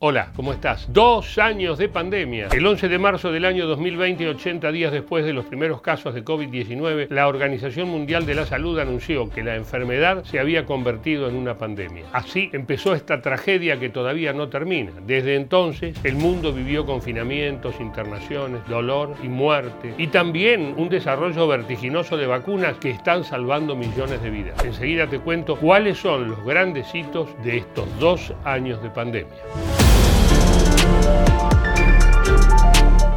Hola, ¿cómo estás? Dos años de pandemia. El 11 de marzo del año 2020, 80 días después de los primeros casos de COVID-19, la Organización Mundial de la Salud anunció que la enfermedad se había convertido en una pandemia. Así empezó esta tragedia que todavía no termina. Desde entonces, el mundo vivió confinamientos, internaciones, dolor y muerte, y también un desarrollo vertiginoso de vacunas que están salvando millones de vidas. Enseguida te cuento cuáles son los grandes hitos de estos dos años de pandemia. Thank you.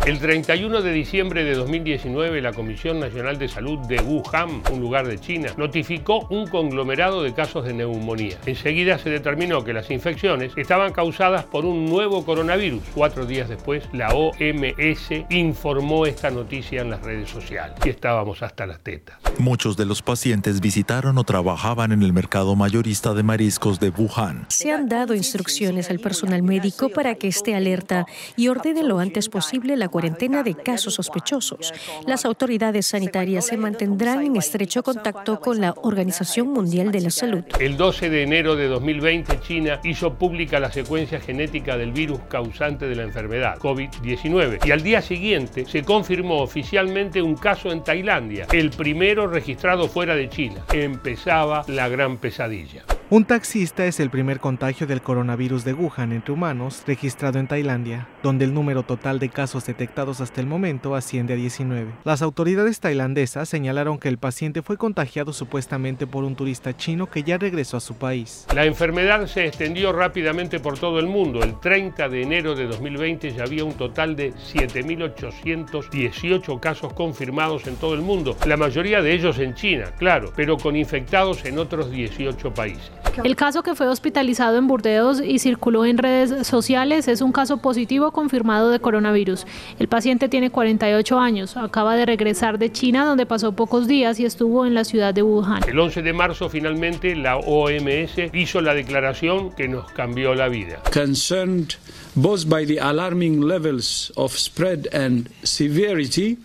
El 31 de diciembre de 2019, la Comisión Nacional de Salud de Wuhan, un lugar de China, notificó un conglomerado de casos de neumonía. Enseguida se determinó que las infecciones estaban causadas por un nuevo coronavirus. Cuatro días después, la OMS informó esta noticia en las redes sociales y estábamos hasta las tetas. Muchos de los pacientes visitaron o trabajaban en el mercado mayorista de mariscos de Wuhan. Se han dado instrucciones al personal médico para que esté alerta y ordene lo antes posible la cuarentena de casos sospechosos. Las autoridades sanitarias se mantendrán en estrecho contacto con la Organización Mundial de la Salud. El 12 de enero de 2020, China hizo pública la secuencia genética del virus causante de la enfermedad, COVID-19, y al día siguiente se confirmó oficialmente un caso en Tailandia, el primero registrado fuera de China. Empezaba la gran pesadilla. Un taxista es el primer contagio del coronavirus de Wuhan entre humanos registrado en Tailandia, donde el número total de casos detectados hasta el momento asciende a 19. Las autoridades tailandesas señalaron que el paciente fue contagiado supuestamente por un turista chino que ya regresó a su país. La enfermedad se extendió rápidamente por todo el mundo. El 30 de enero de 2020 ya había un total de 7.818 casos confirmados en todo el mundo, la mayoría de ellos en China, claro, pero con infectados en otros 18 países. El caso que fue hospitalizado en Burdeos y circuló en redes sociales es un caso positivo confirmado de coronavirus. El paciente tiene 48 años, acaba de regresar de China donde pasó pocos días y estuvo en la ciudad de Wuhan. El 11 de marzo finalmente la OMS hizo la declaración que nos cambió la vida. Concerned both by the alarming levels of spread and severity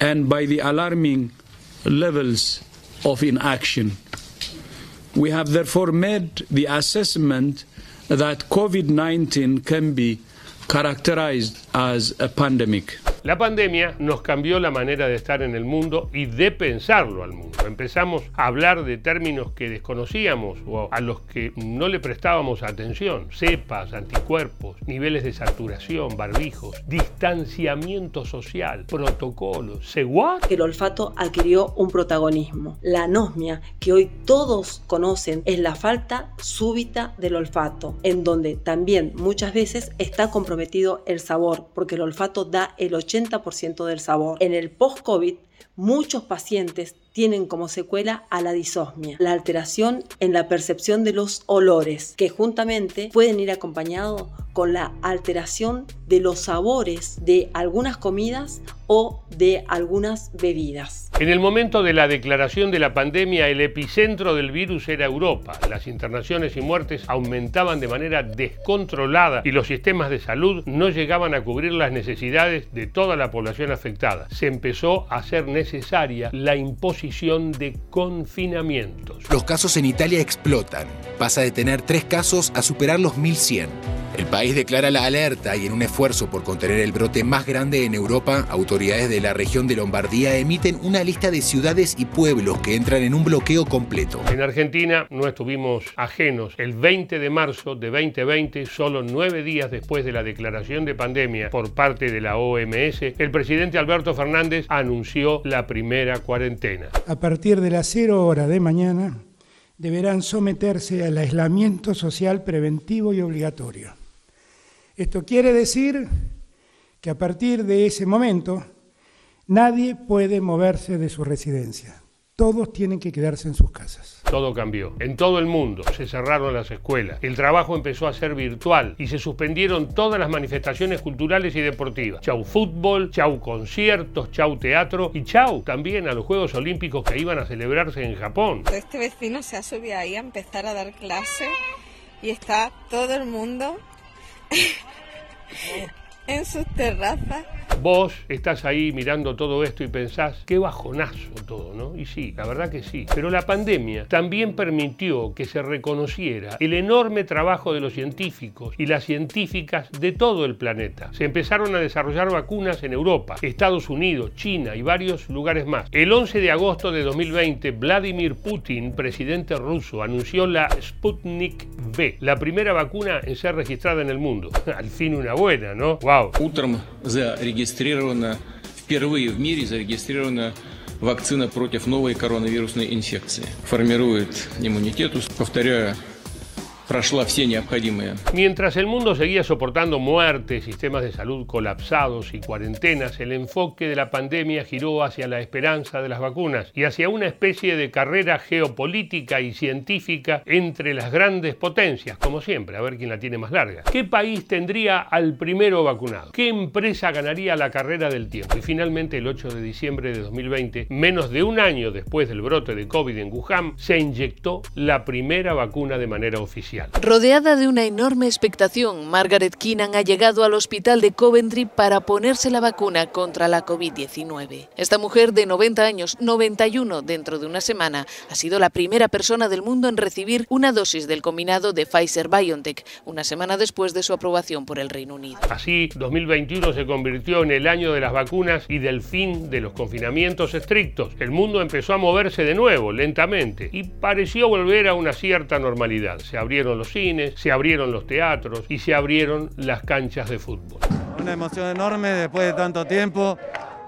and by the alarming levels of inaction. We have therefore made the assessment that COVID 19 can be characterized as a pandemic. La pandemia nos cambió la manera de estar en el mundo y de pensarlo al mundo. Empezamos a hablar de términos que desconocíamos o a los que no le prestábamos atención. Cepas, anticuerpos, niveles de saturación, barbijos, distanciamiento social, protocolos. ¿Se El olfato adquirió un protagonismo. La anosmia, que hoy todos conocen, es la falta súbita del olfato, en donde también muchas veces está comprometido el sabor, porque el olfato da el 80 80% del sabor. En el post-COVID, muchos pacientes tienen como secuela a la disosmia, la alteración en la percepción de los olores, que juntamente pueden ir acompañados con la alteración de los sabores de algunas comidas o de algunas bebidas. En el momento de la declaración de la pandemia, el epicentro del virus era Europa. Las internaciones y muertes aumentaban de manera descontrolada y los sistemas de salud no llegaban a cubrir las necesidades de toda la población afectada. Se empezó a hacer necesaria la imposición de confinamientos. Los casos en Italia explotan. Pasa de tener tres casos a superar los 1100. El país declara la alerta y en un esfuerzo por contener el brote más grande en Europa, autoridades de la región de Lombardía emiten una lista de ciudades y pueblos que entran en un bloqueo completo. En Argentina no estuvimos ajenos. El 20 de marzo de 2020, solo nueve días después de la declaración de pandemia por parte de la OMS, el presidente Alberto Fernández anunció la primera cuarentena. A partir de las 0 hora de mañana deberán someterse al aislamiento social preventivo y obligatorio. Esto quiere decir que a partir de ese momento nadie puede moverse de su residencia. Todos tienen que quedarse en sus casas. Todo cambió. En todo el mundo se cerraron las escuelas. El trabajo empezó a ser virtual y se suspendieron todas las manifestaciones culturales y deportivas. Chau fútbol, chau conciertos, chau teatro y chau también a los Juegos Olímpicos que iban a celebrarse en Japón. Este vecino se ha subido ahí a empezar a dar clase y está todo el mundo en sus terrazas. Vos estás ahí mirando todo esto y pensás, qué bajonazo todo, ¿no? Y sí, la verdad que sí. Pero la pandemia también permitió que se reconociera el enorme trabajo de los científicos y las científicas de todo el planeta. Se empezaron a desarrollar vacunas en Europa, Estados Unidos, China y varios lugares más. El 11 de agosto de 2020, Vladimir Putin, presidente ruso, anunció la Sputnik V, la primera vacuna en ser registrada en el mundo. Al fin una buena, ¿no? ¡Wow! Утром зарегистрировано, впервые в мире зарегистрирована вакцина против новой коронавирусной инфекции. Формирует иммунитет, повторяю, Mientras el mundo seguía soportando muertes, sistemas de salud colapsados y cuarentenas, el enfoque de la pandemia giró hacia la esperanza de las vacunas y hacia una especie de carrera geopolítica y científica entre las grandes potencias, como siempre, a ver quién la tiene más larga. ¿Qué país tendría al primero vacunado? ¿Qué empresa ganaría la carrera del tiempo? Y finalmente, el 8 de diciembre de 2020, menos de un año después del brote de COVID en Wuhan, se inyectó la primera vacuna de manera oficial. Rodeada de una enorme expectación, Margaret Keenan ha llegado al hospital de Coventry para ponerse la vacuna contra la COVID-19. Esta mujer de 90 años, 91 dentro de una semana, ha sido la primera persona del mundo en recibir una dosis del combinado de Pfizer-BioNTech, una semana después de su aprobación por el Reino Unido. Así, 2021 se convirtió en el año de las vacunas y del fin de los confinamientos estrictos. El mundo empezó a moverse de nuevo, lentamente, y pareció volver a una cierta normalidad. Se abrieron los cines, se abrieron los teatros y se abrieron las canchas de fútbol. Una emoción enorme después de tanto tiempo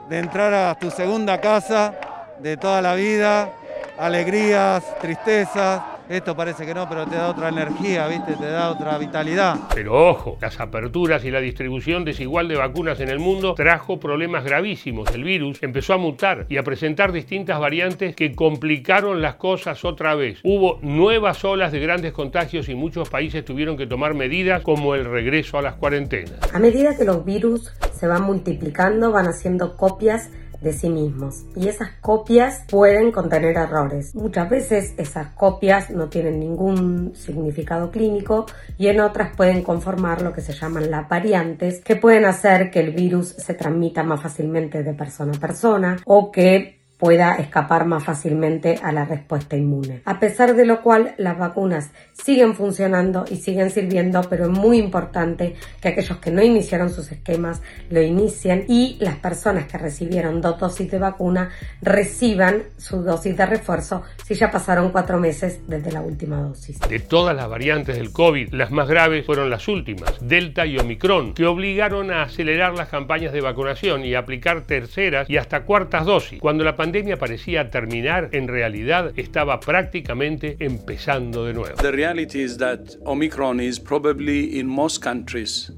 de entrar a tu segunda casa de toda la vida, alegrías, tristezas, esto parece que no, pero te da otra energía, ¿viste? Te da otra vitalidad. Pero ojo, las aperturas y la distribución desigual de vacunas en el mundo trajo problemas gravísimos. El virus empezó a mutar y a presentar distintas variantes que complicaron las cosas otra vez. Hubo nuevas olas de grandes contagios y muchos países tuvieron que tomar medidas como el regreso a las cuarentenas. A medida que los virus se van multiplicando, van haciendo copias de sí mismos y esas copias pueden contener errores. Muchas veces esas copias no tienen ningún significado clínico y en otras pueden conformar lo que se llaman las variantes que pueden hacer que el virus se transmita más fácilmente de persona a persona o que pueda escapar más fácilmente a la respuesta inmune. A pesar de lo cual, las vacunas siguen funcionando y siguen sirviendo, pero es muy importante que aquellos que no iniciaron sus esquemas lo inicien y las personas que recibieron dos dosis de vacuna reciban su dosis de refuerzo si ya pasaron cuatro meses desde la última dosis. De todas las variantes del COVID, las más graves fueron las últimas, Delta y Omicron, que obligaron a acelerar las campañas de vacunación y aplicar terceras y hasta cuartas dosis. Cuando la pandemia parecía terminar, en realidad estaba prácticamente empezando de nuevo. The reality is that Omicron is probably in most countries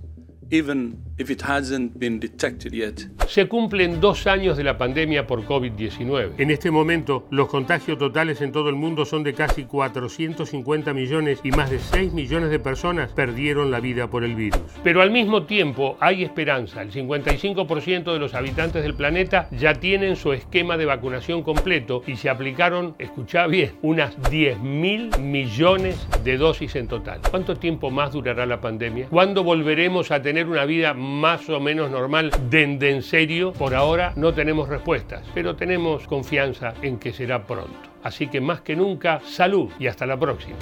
even if it hasn't been detected yet. Se cumplen dos años de la pandemia por COVID-19. En este momento, los contagios totales en todo el mundo son de casi 450 millones y más de 6 millones de personas perdieron la vida por el virus. Pero al mismo tiempo hay esperanza. El 55% de los habitantes del planeta ya tienen su esquema de vacunación completo y se aplicaron, escuchá bien, unas 10 mil millones de dosis en total. ¿Cuánto tiempo más durará la pandemia? ¿Cuándo volveremos a tener una vida más o menos normal dende en serio? Por ahora no tenemos respuestas, pero tenemos confianza en que será pronto. Así que más que nunca, salud y hasta la próxima.